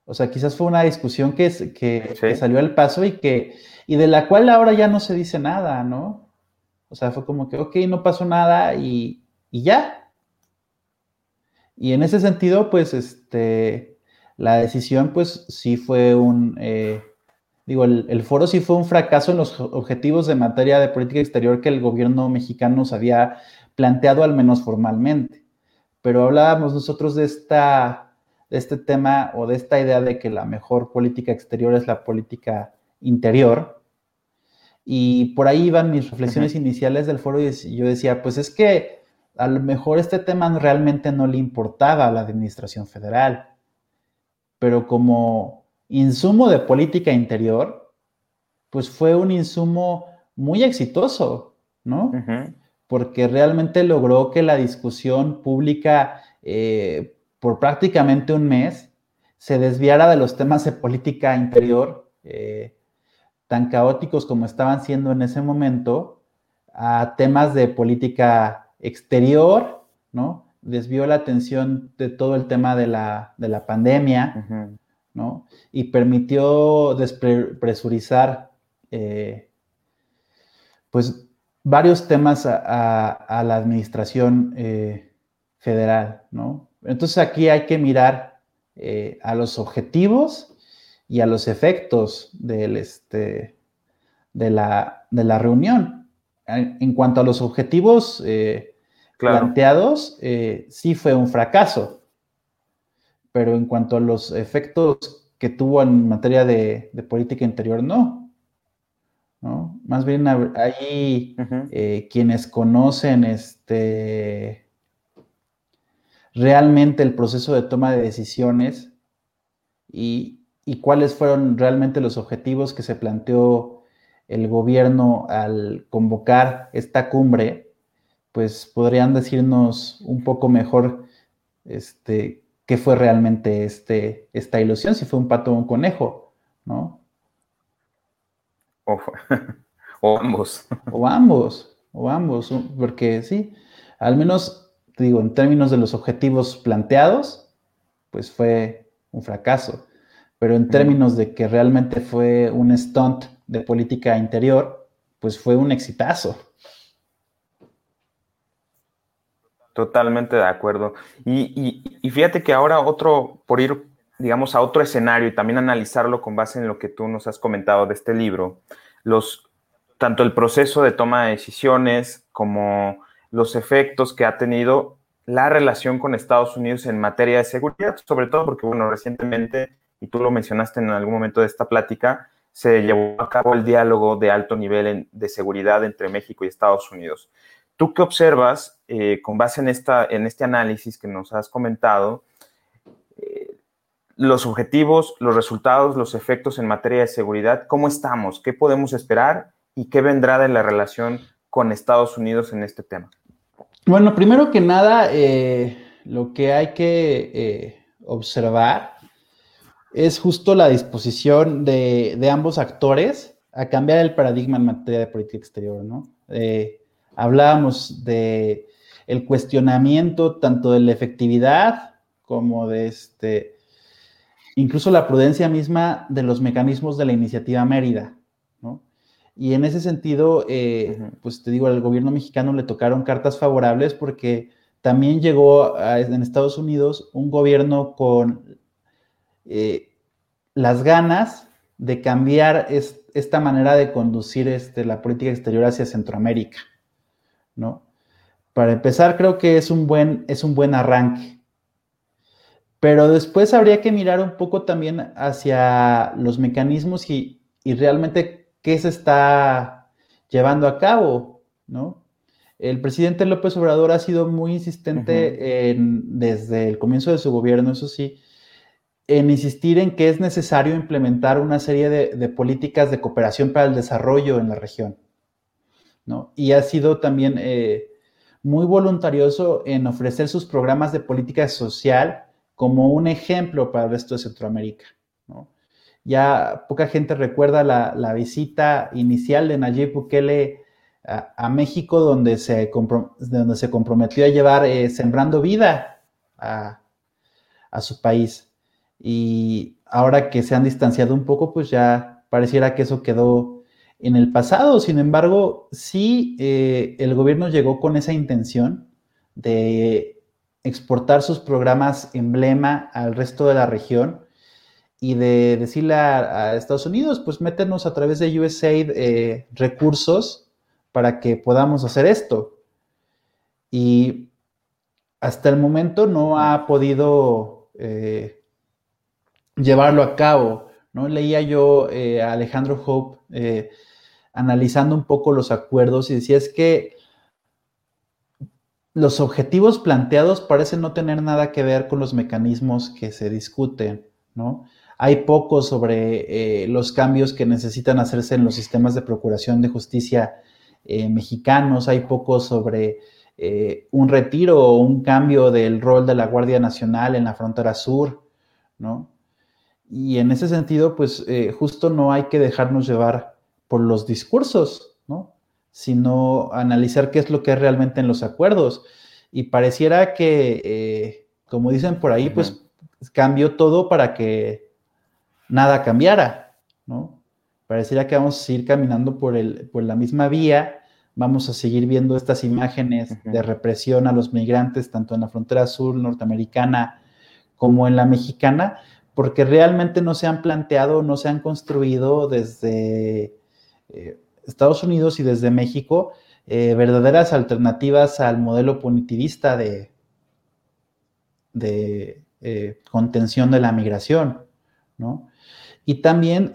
O sea, quizás fue una discusión que, que, salió al paso y, que, y de la cual ahora ya no se dice nada, ¿no? O sea, fue como que, ok, no pasó nada y, y ya. Y en ese sentido, pues, este, la decisión, pues, sí fue un... Eh, Digo, el, foro sí fue un fracaso en los objetivos de materia de política exterior que el gobierno mexicano nos había planteado, al menos formalmente. Pero hablábamos nosotros de, esta, de este tema o de esta idea de que la mejor política exterior es la política interior. Y por ahí iban mis reflexiones iniciales del foro y yo decía, pues es que a lo mejor este tema realmente no le importaba a la administración federal, pero como insumo de política interior, pues fue un insumo muy exitoso, ¿no? Porque realmente logró que la discusión pública eh, por prácticamente un mes se desviara de los temas de política interior eh, tan caóticos como estaban siendo en ese momento a temas de política exterior, ¿no? Desvió la atención de todo el tema de la, pandemia, ¿no? Y permitió despresurizar, eh, pues, varios temas a, la administración eh, federal, ¿no? Entonces aquí hay que mirar eh, a los objetivos y a los efectos del, este, de, la, de la reunión. En, cuanto a los objetivos planteados, sí fue un fracaso, pero en cuanto a los efectos que tuvo en materia de, política interior, no. ¿no? Más bien hay eh, quienes conocen este, realmente el proceso de toma de decisiones y, y cuáles fueron realmente los objetivos que se planteó el gobierno al convocar esta cumbre, pues podrían decirnos un poco mejor este, qué fue realmente este, esta ilusión, si fue un pato o un conejo, ¿no? O, o ambos. O ambos, o ambos, porque sí, al menos, digo, en términos de los objetivos planteados, pues fue un fracaso, pero en términos de que realmente fue un stunt de política interior, pues fue un exitazo. Totalmente de acuerdo. Y, fíjate que ahora otro, por ir, digamos, a otro escenario y también analizarlo con base en lo que tú nos has comentado de este libro, los, tanto el proceso de toma de decisiones como los efectos que ha tenido la relación con Estados Unidos en materia de seguridad, sobre todo porque, bueno, recientemente, y tú lo mencionaste en algún momento de esta plática, se llevó a cabo el diálogo de alto nivel de seguridad entre México y Estados Unidos. ¿Tú qué observas eh, con base en, esta, en este análisis que nos has comentado? Eh, los objetivos, los resultados, los efectos en materia de seguridad, ¿cómo estamos? ¿Qué podemos esperar? ¿Y qué vendrá de la relación con Estados Unidos en este tema? Bueno, primero que nada, eh, lo que hay que observar es justo la disposición de, de, ambos actores a cambiar el paradigma en materia de política exterior, ¿no? hablábamos de el cuestionamiento tanto de la efectividad como de este, incluso la prudencia misma de los mecanismos de la iniciativa Mérida, ¿no? Y en ese sentido, eh, pues te digo, al gobierno mexicano le tocaron cartas favorables porque también llegó en Estados Unidos un gobierno con eh, las ganas de cambiar esta manera de conducir este, la política exterior hacia Centroamérica. ¿no? Para empezar, creo que es un buen, es un buen arranque. Pero después habría que mirar un poco también hacia los mecanismos y, realmente qué se está llevando a cabo, ¿no? El presidente López Obrador ha sido muy insistente desde el comienzo de su gobierno, eso sí, en insistir en que es necesario implementar una serie de políticas de cooperación para el desarrollo en la región. Y ha sido también eh, muy voluntarioso en ofrecer sus programas de política social como un ejemplo para el resto de Centroamérica, Ya poca gente recuerda la, visita inicial de Nayib Bukele a, México, donde se, donde se comprometió a llevar eh, Sembrando Vida a, a su país. Y ahora que se han distanciado un poco, pues ya pareciera que eso quedó en el pasado. Sin embargo, sí eh, el gobierno llegó con esa intención de exportar sus programas emblema al resto de la región y de decirle a, Estados Unidos, pues métenos a través de USAID eh, recursos para que podamos hacer esto. Y hasta el momento no ha podido eh, llevarlo a cabo. ¿no? Leía yo a Alejandro Hope analizando un poco los acuerdos y decía es que los objetivos planteados parecen no tener nada que ver con los mecanismos que se discuten, ¿no? Hay poco sobre eh, los cambios que necesitan hacerse en los sistemas de procuración de justicia eh, mexicanos, hay poco sobre eh, un retiro o un cambio del rol de la Guardia Nacional en la frontera sur, ¿no? Y en ese sentido, pues justo no hay que dejarnos llevar por los discursos, ¿no? Sino analizar qué es lo que es realmente en los acuerdos. Y pareciera que, eh, como dicen por ahí, pues cambió todo para que nada cambiara, ¿no? Pareciera que vamos a seguir caminando por, el, por la misma vía, vamos a seguir viendo estas imágenes de represión a los migrantes, tanto en la frontera sur norteamericana como en la mexicana, porque realmente no se han planteado, no se han construido desde eh, Estados Unidos y desde México eh, verdaderas alternativas al modelo punitivista de, de eh, contención de la migración, ¿no? Y también,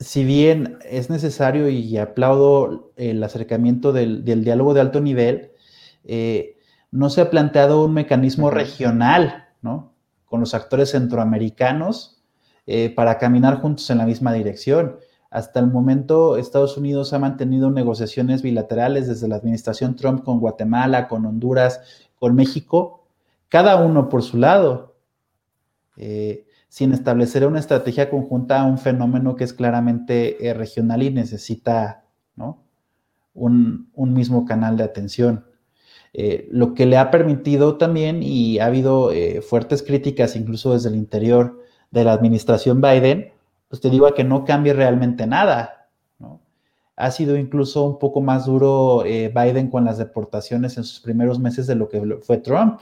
si bien es necesario y aplaudo el acercamiento del, diálogo de alto nivel, no se ha planteado un mecanismo regional, ¿no? Con los actores centroamericanos para caminar juntos en la misma dirección. Hasta el momento, Estados Unidos ha mantenido negociaciones bilaterales desde la administración Trump con Guatemala, con Honduras, con México, cada uno por su lado, eh, sin establecer una estrategia conjunta a un fenómeno que es claramente eh, regional y necesita un, mismo canal de atención. Eh, lo que le ha permitido también, y ha habido fuertes críticas incluso desde el interior de la administración Biden, pues te digo a que no cambie realmente nada. Ha sido incluso un poco más duro Biden con las deportaciones en sus primeros meses de lo que fue Trump.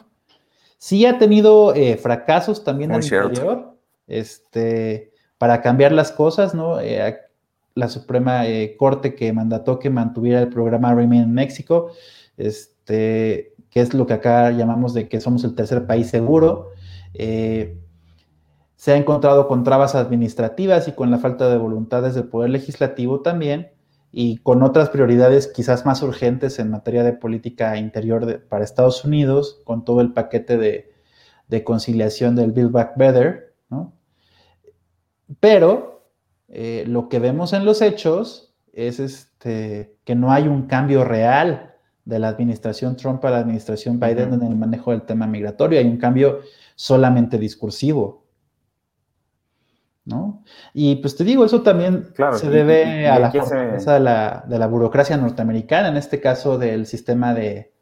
Sí ha tenido eh, fracasos también en el interior, este, para cambiar las cosas, ¿no? Eh, la Suprema eh, Corte que mandató que mantuviera el programa Remain en México, este, que es lo que acá llamamos de que somos el tercer país seguro. se ha encontrado con trabas administrativas y con la falta de voluntades del Poder Legislativo también y con otras prioridades quizás más urgentes en materia de política interior para Estados Unidos, con todo el paquete de, conciliación del Build Back Better, ¿no? Pero eh, lo que vemos en los hechos es este, que no hay un cambio real de la administración Trump a la administración Biden en el manejo del tema migratorio, hay un cambio solamente discursivo. ¿no? Y pues te digo, eso también se debe a la fortaleza de, la, burocracia norteamericana, en este caso del sistema de,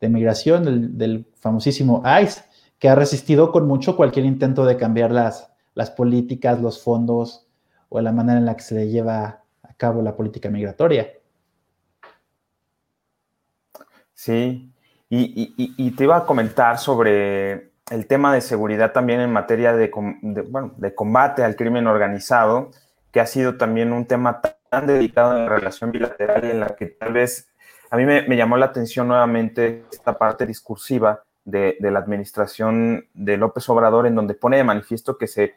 migración, del, famosísimo ICE, que ha resistido con mucho cualquier intento de cambiar las, las políticas, los fondos o la manera en la que se le lleva a cabo la política migratoria. Sí, y te iba a comentar sobre el tema de seguridad también en materia de, combate al crimen organizado, que ha sido también un tema tan dedicado en la relación bilateral en la que tal vez a mí me, llamó la atención nuevamente esta parte discursiva de, la administración de López Obrador, en donde pone de manifiesto que se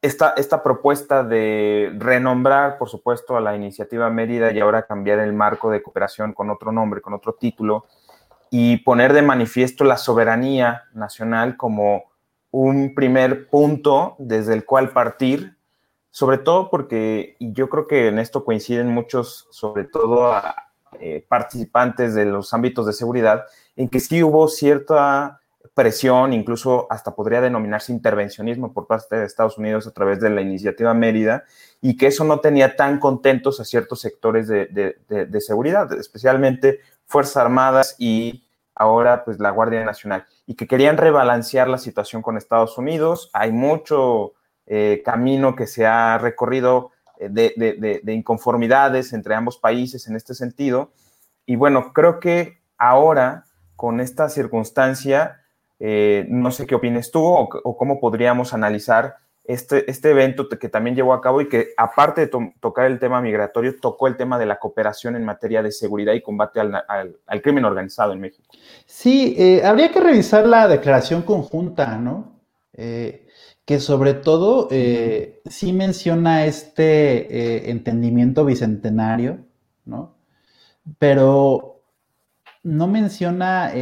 esta, esta propuesta de renombrar, por supuesto, a la iniciativa Mérida y ahora cambiar el marco de cooperación con otro nombre, con otro título, y poner de manifiesto la soberanía nacional como un primer punto desde el cual partir, sobre todo porque, yo creo que en esto coinciden muchos, sobre todo eh, participantes de los ámbitos de seguridad, en que sí hubo cierta presión, incluso hasta podría denominarse intervencionismo por parte de Estados Unidos a través de la iniciativa Mérida, y que eso no tenía tan contentos a ciertos sectores de, de seguridad, especialmente Fuerzas Armadas y ahora pues la Guardia Nacional, y que querían rebalancear la situación con Estados Unidos. Hay mucho eh, camino que se ha recorrido eh, de, inconformidades entre ambos países en este sentido. Y bueno, creo que ahora, con esta circunstancia, eh, no sé qué opines tú o cómo podríamos analizar este, este evento que también llevó a cabo y que aparte de tocar el tema migratorio, tocó el tema de la cooperación en materia de seguridad y combate al, al, crimen organizado en México. Sí, eh, habría que revisar la declaración conjunta, ¿no? Eh, que sobre todo sí menciona este entendimiento bicentenario, ¿no? Pero no menciona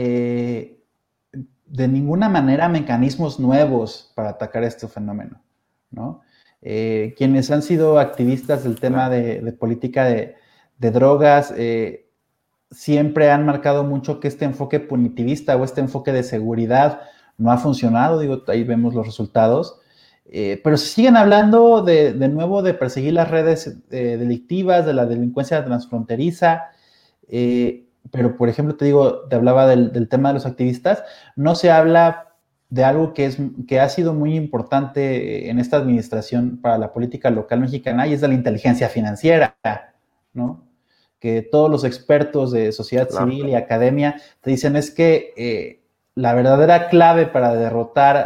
de ninguna manera mecanismos nuevos para atacar este fenómeno. Eh, quienes han sido activistas del tema de, política de, drogas eh, siempre han marcado mucho que este enfoque punitivista o este enfoque de seguridad no ha funcionado, digo, ahí vemos los resultados. Eh, pero se siguen hablando de, nuevo de perseguir las redes delictivas, de la delincuencia transfronteriza, pero por ejemplo, te digo, te hablaba del, del, tema de los activistas, no se habla de algo que, es, que ha sido muy importante en esta administración para la política local mexicana y es de la inteligencia financiera, ¿no? Que todos los expertos de sociedad civil y academia te dicen es que eh, la verdadera clave para derrotar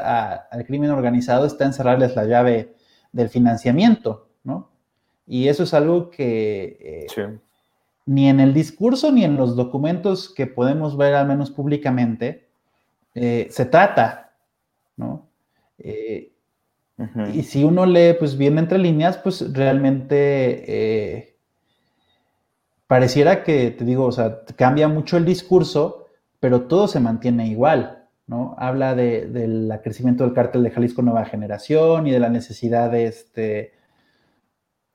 al crimen organizado está en cerrarles la llave del financiamiento, ¿no? Y eso es algo que eh, ni en el discurso ni en los documentos que podemos ver, al menos públicamente, eh, se trata, ¿no? Eh, y si uno lee, pues bien entre líneas, pues realmente eh, pareciera que, te digo, o sea, cambia mucho el discurso, pero todo se mantiene igual, ¿no? Habla del crecimiento del cártel de Jalisco Nueva Generación y de la necesidad de, este,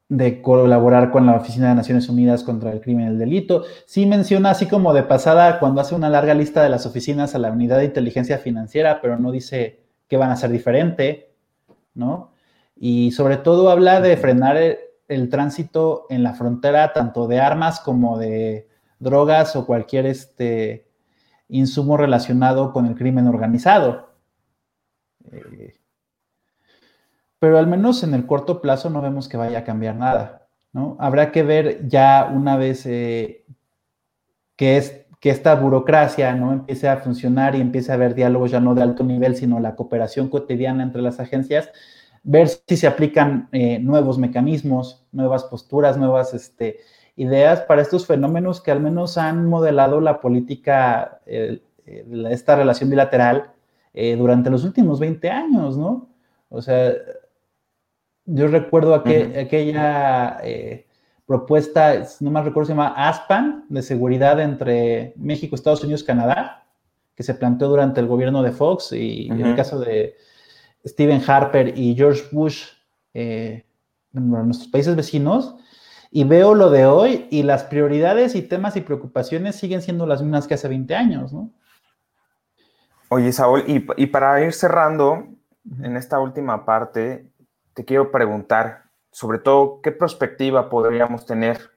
de colaborar con la Oficina de Naciones Unidas contra el Crimen y el Delito. Sí menciona así como de pasada cuando hace una larga lista de las oficinas a la Unidad de Inteligencia Financiera, pero no dice qué van a hacer diferente, ¿no? Y sobre todo habla de frenar el, tránsito en la frontera tanto de armas como de drogas o cualquier este, insumo relacionado con el crimen organizado. Eh, pero al menos en el corto plazo no vemos que vaya a cambiar nada, ¿no? Habrá que ver ya una vez eh, que, es, que esta burocracia no empiece a funcionar y empiece a haber diálogos ya no de alto nivel, sino la cooperación cotidiana entre las agencias, ver si se aplican eh, nuevos mecanismos, nuevas posturas, nuevas este, ideas para estos fenómenos que al menos han modelado la política, esta relación bilateral eh, durante los últimos 20 años, ¿no? O sea, yo recuerdo aquella eh, propuesta, no más recuerdo, se llama ASPAN, de seguridad entre México, Estados Unidos, Canadá, que se planteó durante el gobierno de Fox y en el caso de Stephen Harper y George Bush, eh, en nuestros países vecinos, y veo lo de hoy y las prioridades y temas y preocupaciones siguen siendo las mismas que hace 20 años, ¿no? Oye, Saúl, y, y para ir cerrando en esta última parte, te quiero preguntar, sobre todo, ¿qué perspectiva podríamos tener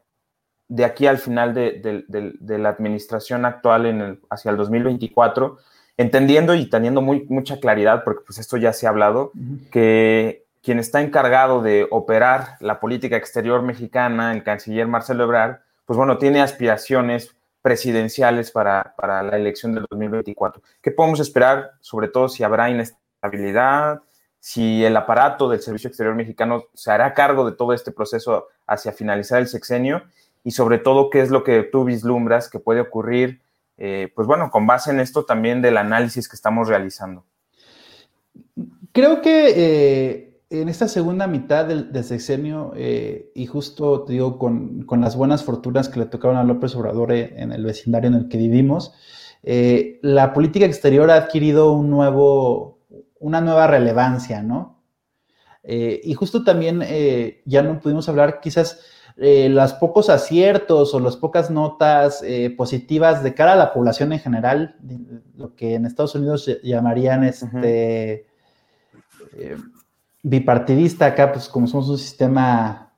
de aquí al final de, la administración actual en el, hacia el 2024? Entendiendo y teniendo muy, mucha claridad, porque pues esto ya se ha hablado, que quien está encargado de operar la política exterior mexicana, el canciller Marcelo Ebrard, pues bueno, tiene aspiraciones presidenciales para, para la elección del 2024. ¿Qué podemos esperar, sobre todo si habrá inestabilidad, si el aparato del Servicio Exterior Mexicano se hará cargo de todo este proceso hacia finalizar el sexenio y sobre todo qué es lo que tú vislumbras que puede ocurrir, eh, pues bueno, con base en esto también del análisis que estamos realizando. Creo que eh, en esta segunda mitad del, sexenio, eh, y justo te digo, con, con, las buenas fortunas que le tocaron a López Obrador en el vecindario en el que vivimos, la política exterior ha adquirido un nuevo, una nueva relevancia, ¿no? Eh, y justo también eh, ya no pudimos hablar quizás eh, los pocos aciertos o las pocas notas positivas de cara a la población en general, lo que en Estados Unidos llamarían este bipartidista, acá pues como somos un sistema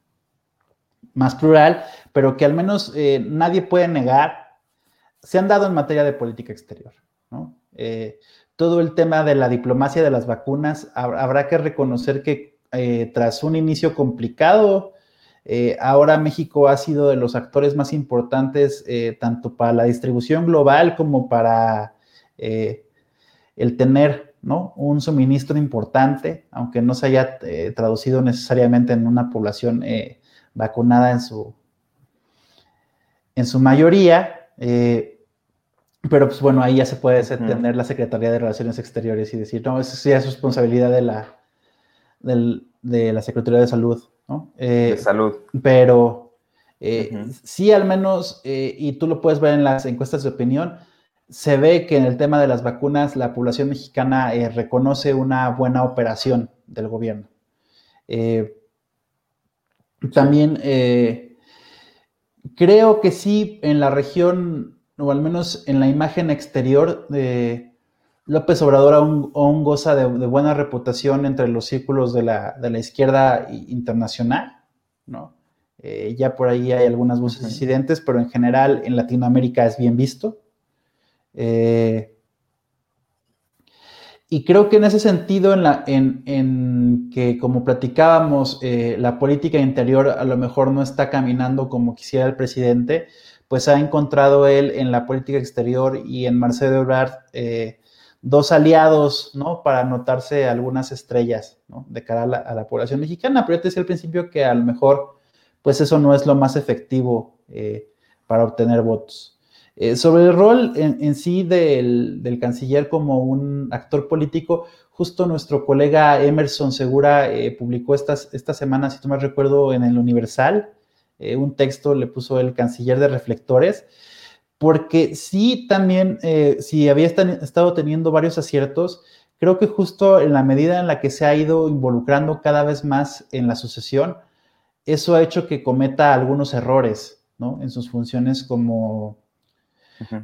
más plural, pero que al menos nadie puede negar, se han dado en materia de política exterior, ¿no? Todo el tema de la diplomacia de las vacunas, habrá que reconocer que eh, tras un inicio complicado, eh, ahora México ha sido de los actores más importantes eh, tanto para la distribución global como para el tener ¿no? un suministro importante, aunque no se haya traducido necesariamente en una población vacunada en su, en su mayoría. Pero pues bueno, ahí ya se puede tener la Secretaría de Relaciones Exteriores y decir, no, eso sí es responsabilidad de la, de la Secretaría de Salud, ¿no? de eh, salud. Pero eh, sí, al menos, eh, y tú lo puedes ver en las encuestas de opinión, se ve que en el tema de las vacunas la población mexicana reconoce una buena operación del gobierno. también creo que sí, en la región o al menos en la imagen exterior, de López Obrador aún, goza de, buena reputación entre los círculos de la, izquierda internacional, ¿no? Eh, ya por ahí hay algunas voces disidentes, pero en general en Latinoamérica es bien visto. Eh, y creo que en ese sentido, en, la, en, que como platicábamos, eh, la política interior a lo mejor no está caminando como quisiera el presidente, pues ha encontrado él en la política exterior y en Marcelo Ebrard eh, dos aliados, ¿no? Para anotarse algunas estrellas, ¿no? De cara a la, población mexicana. Pero yo te decía al principio que a lo mejor, pues eso no es lo más efectivo eh, para obtener votos. Eh, sobre el rol en, sí del, canciller como un actor político, justo nuestro colega Emerson Segura publicó estas, esta semana, si tú me recuerdo, en el Universal, eh, un texto, le puso el canciller de reflectores, porque sí también, eh, si había estado teniendo varios aciertos, creo que justo en la medida en la que se ha ido involucrando cada vez más en la sucesión, eso ha hecho que cometa algunos errores, ¿no? En sus funciones como,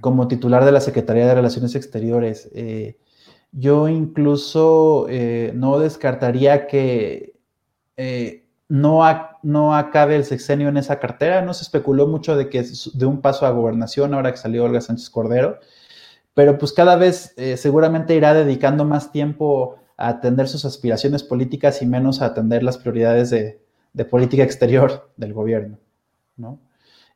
como titular de la Secretaría de Relaciones Exteriores. Eh, yo incluso eh, no descartaría que eh, no, no acabe el sexenio en esa cartera. No se especuló mucho de que de un paso a gobernación ahora que salió Olga Sánchez Cordero, pero pues cada vez seguramente irá dedicando más tiempo a atender sus aspiraciones políticas y menos a atender las prioridades de, de política exterior del gobierno, ¿no?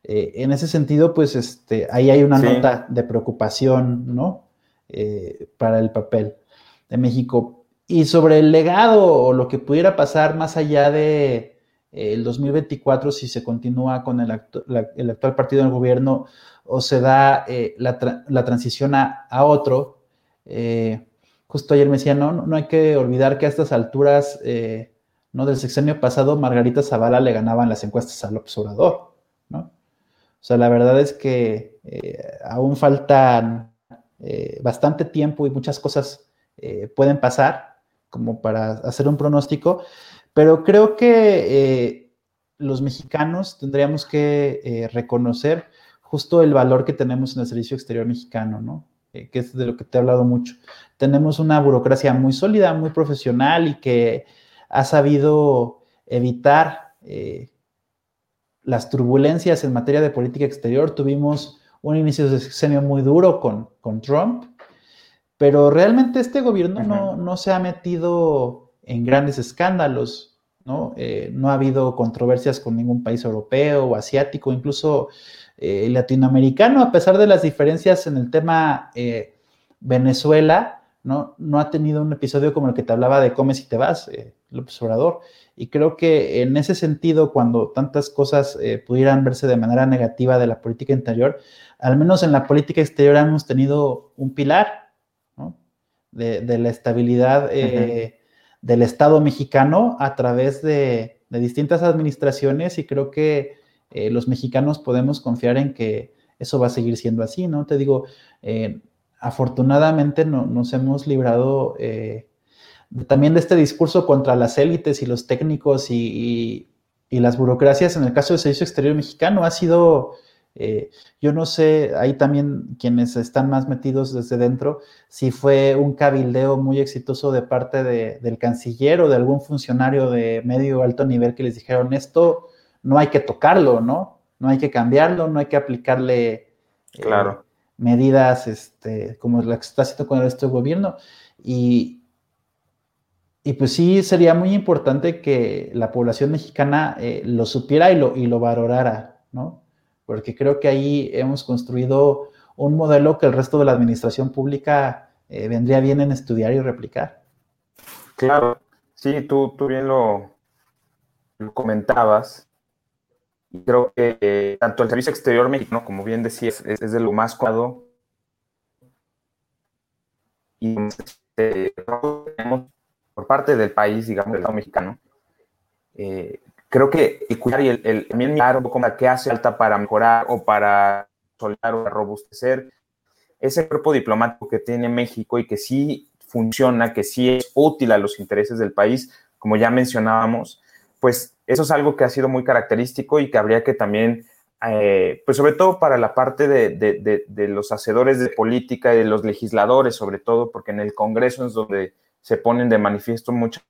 Eh, en ese sentido, pues este, ahí hay una nota de preocupación, ¿no? Eh, para el papel de México. Y sobre el legado o lo que pudiera pasar más allá de eh, el 2024, si se continúa con el, actual partido del gobierno o se da la, transición a, a otro, justo ayer me decía, no, no hay que olvidar que a estas alturas ¿no? Del sexenio pasado, Margarita Zavala le ganaban las encuestas al observador, ¿no? O sea, la verdad es que eh, aún faltan eh, bastante tiempo y muchas cosas eh, pueden pasar como para hacer un pronóstico, pero creo que los mexicanos tendríamos que reconocer justo el valor que tenemos en el servicio exterior mexicano, ¿no? que es de lo que te he hablado mucho. Tenemos una burocracia muy sólida, muy profesional y que ha sabido evitar eh, las turbulencias en materia de política exterior. Tuvimos un inicio de sexenio muy duro con, con Trump, pero realmente este gobierno no, se ha metido en grandes escándalos, ¿no? Eh, no ha habido controversias con ningún país europeo o asiático, incluso eh, latinoamericano, a pesar de las diferencias en el tema Venezuela, ¿no? No ha tenido un episodio como el que te hablaba de Comes y te vas, eh, López Obrador. Y creo que en ese sentido, cuando tantas cosas eh, pudieran verse de manera negativa de la política interior, al menos en la política exterior hemos tenido un pilar de, la estabilidad eh, del Estado mexicano a través de, distintas administraciones y creo que los mexicanos podemos confiar en que eso va a seguir siendo así, ¿no? Te digo, afortunadamente no, nos hemos librado eh, también de este discurso contra las élites y los técnicos y, las burocracias. En el caso del Servicio Exterior Mexicano ha sido, eh, yo no sé, ahí también quienes están más metidos desde dentro, si fue un cabildeo muy exitoso de parte del canciller o de algún funcionario de medio o alto nivel que les dijeron esto no hay que tocarlo, ¿no? No hay que cambiarlo, no hay que aplicarle. Eh, claro medidas este, como la que está haciendo con el resto del gobierno. Y, y pues sí, sería muy importante que la población mexicana eh, lo supiera y lo, y lo valorara, ¿no? Porque creo que ahí hemos construido un modelo que el resto de la administración pública eh, vendría bien en estudiar y replicar. Claro, sí, tú, tú bien lo, lo comentabas. Creo que eh, tanto el servicio exterior mexicano, como bien decías, es, de lo más cuidado. Y este, por parte del país, digamos, del Estado mexicano, eh, creo que el cuidar y el, el, mirar un poco qué hace falta para mejorar o para soltar o robustecer ese cuerpo diplomático que tiene México y que sí funciona, que sí es útil a los intereses del país, como ya mencionábamos, pues eso es algo que ha sido muy característico y que habría que también, eh, pues sobre todo para la parte de, los hacedores de política y de los legisladores, sobre todo, porque en el Congreso es donde se ponen de manifiesto muchas,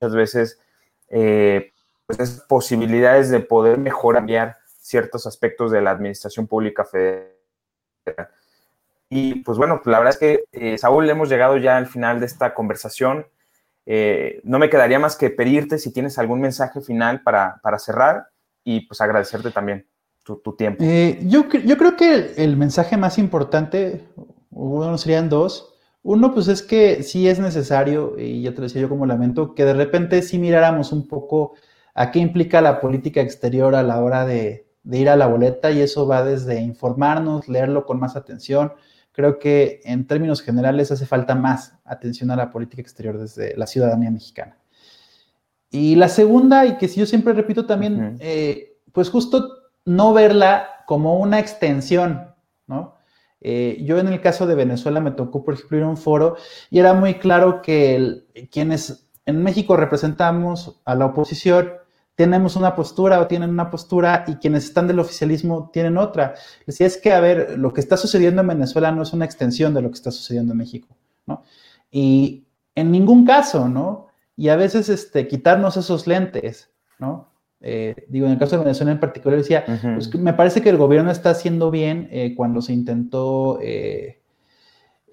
veces eh, pues esas posibilidades de poder mejorar ciertos aspectos de la administración pública federal. Y pues bueno, la verdad es que, eh, Saúl, hemos llegado ya al final de esta conversación. Eh, no me quedaría más que pedirte si tienes algún mensaje final para, cerrar y pues agradecerte también tu, tiempo. Eh, yo, yo, creo que el, mensaje más importante, bueno, serían dos. Uno, pues es que sí es necesario, y ya te lo decía yo como lamento, que de repente sí miráramos un poco a qué implica la política exterior a la hora de, de ir a la boleta y eso va desde informarnos, leerlo con más atención, creo que en términos generales hace falta más atención a la política exterior desde la ciudadanía mexicana. Y la segunda, y que si yo siempre repito también, eh, pues justo no verla como una extensión, ¿no? Eh, yo en el caso de Venezuela me tocó, por ejemplo, ir a un foro y era muy claro que quienes en México representamos a la oposición, tenemos una postura o tienen una postura y quienes están del oficialismo tienen otra. Decía, es que, a ver, lo que está sucediendo en Venezuela no es una extensión de lo que está sucediendo en México, ¿no? Y en ningún caso, ¿no? Y a veces este, quitarnos esos lentes, ¿no? Eh, digo, en el caso de Venezuela en particular, decía, pues, me parece que el gobierno está haciendo bien eh, cuando se intentó eh,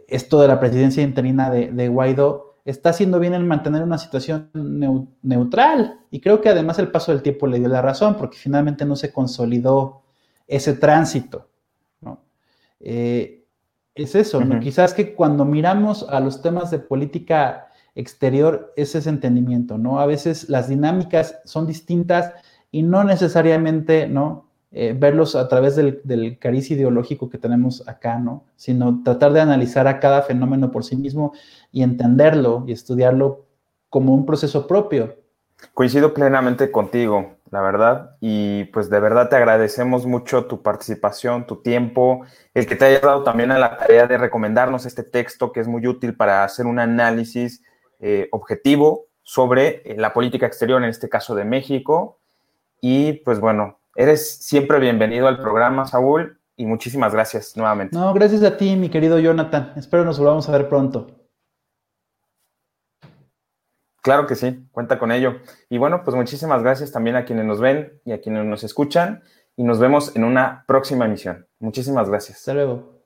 esto de la presidencia interina de, Guaidó, está haciendo bien en mantener una situación neutral. Y creo que además el paso del tiempo le dio la razón, porque finalmente no se consolidó ese tránsito. ¿no? es eso, ¿no? quizás que cuando miramos a los temas de política exterior ese entendimiento, ¿no? A veces las dinámicas son distintas y no necesariamente, ¿no? Eh, verlos a través del, cariz ideológico que tenemos acá, ¿no? Sino tratar de analizar a cada fenómeno por sí mismo y entenderlo y estudiarlo como un proceso propio. Coincido plenamente contigo, la verdad, y pues de verdad te agradecemos mucho tu participación, tu tiempo, el que te hayas dado también a la tarea de recomendarnos este texto que es muy útil para hacer un análisis eh, objetivo sobre eh, la política exterior, en este caso de México. Y pues bueno, eres siempre bienvenido al programa, Saúl, y muchísimas gracias nuevamente. No, gracias a ti, mi querido Jonathan. Espero nos volvamos a ver pronto. Claro que sí, cuenta con ello. Y bueno, pues muchísimas gracias también a quienes nos ven y a quienes nos escuchan y nos vemos en una próxima emisión. Muchísimas gracias. Hasta luego.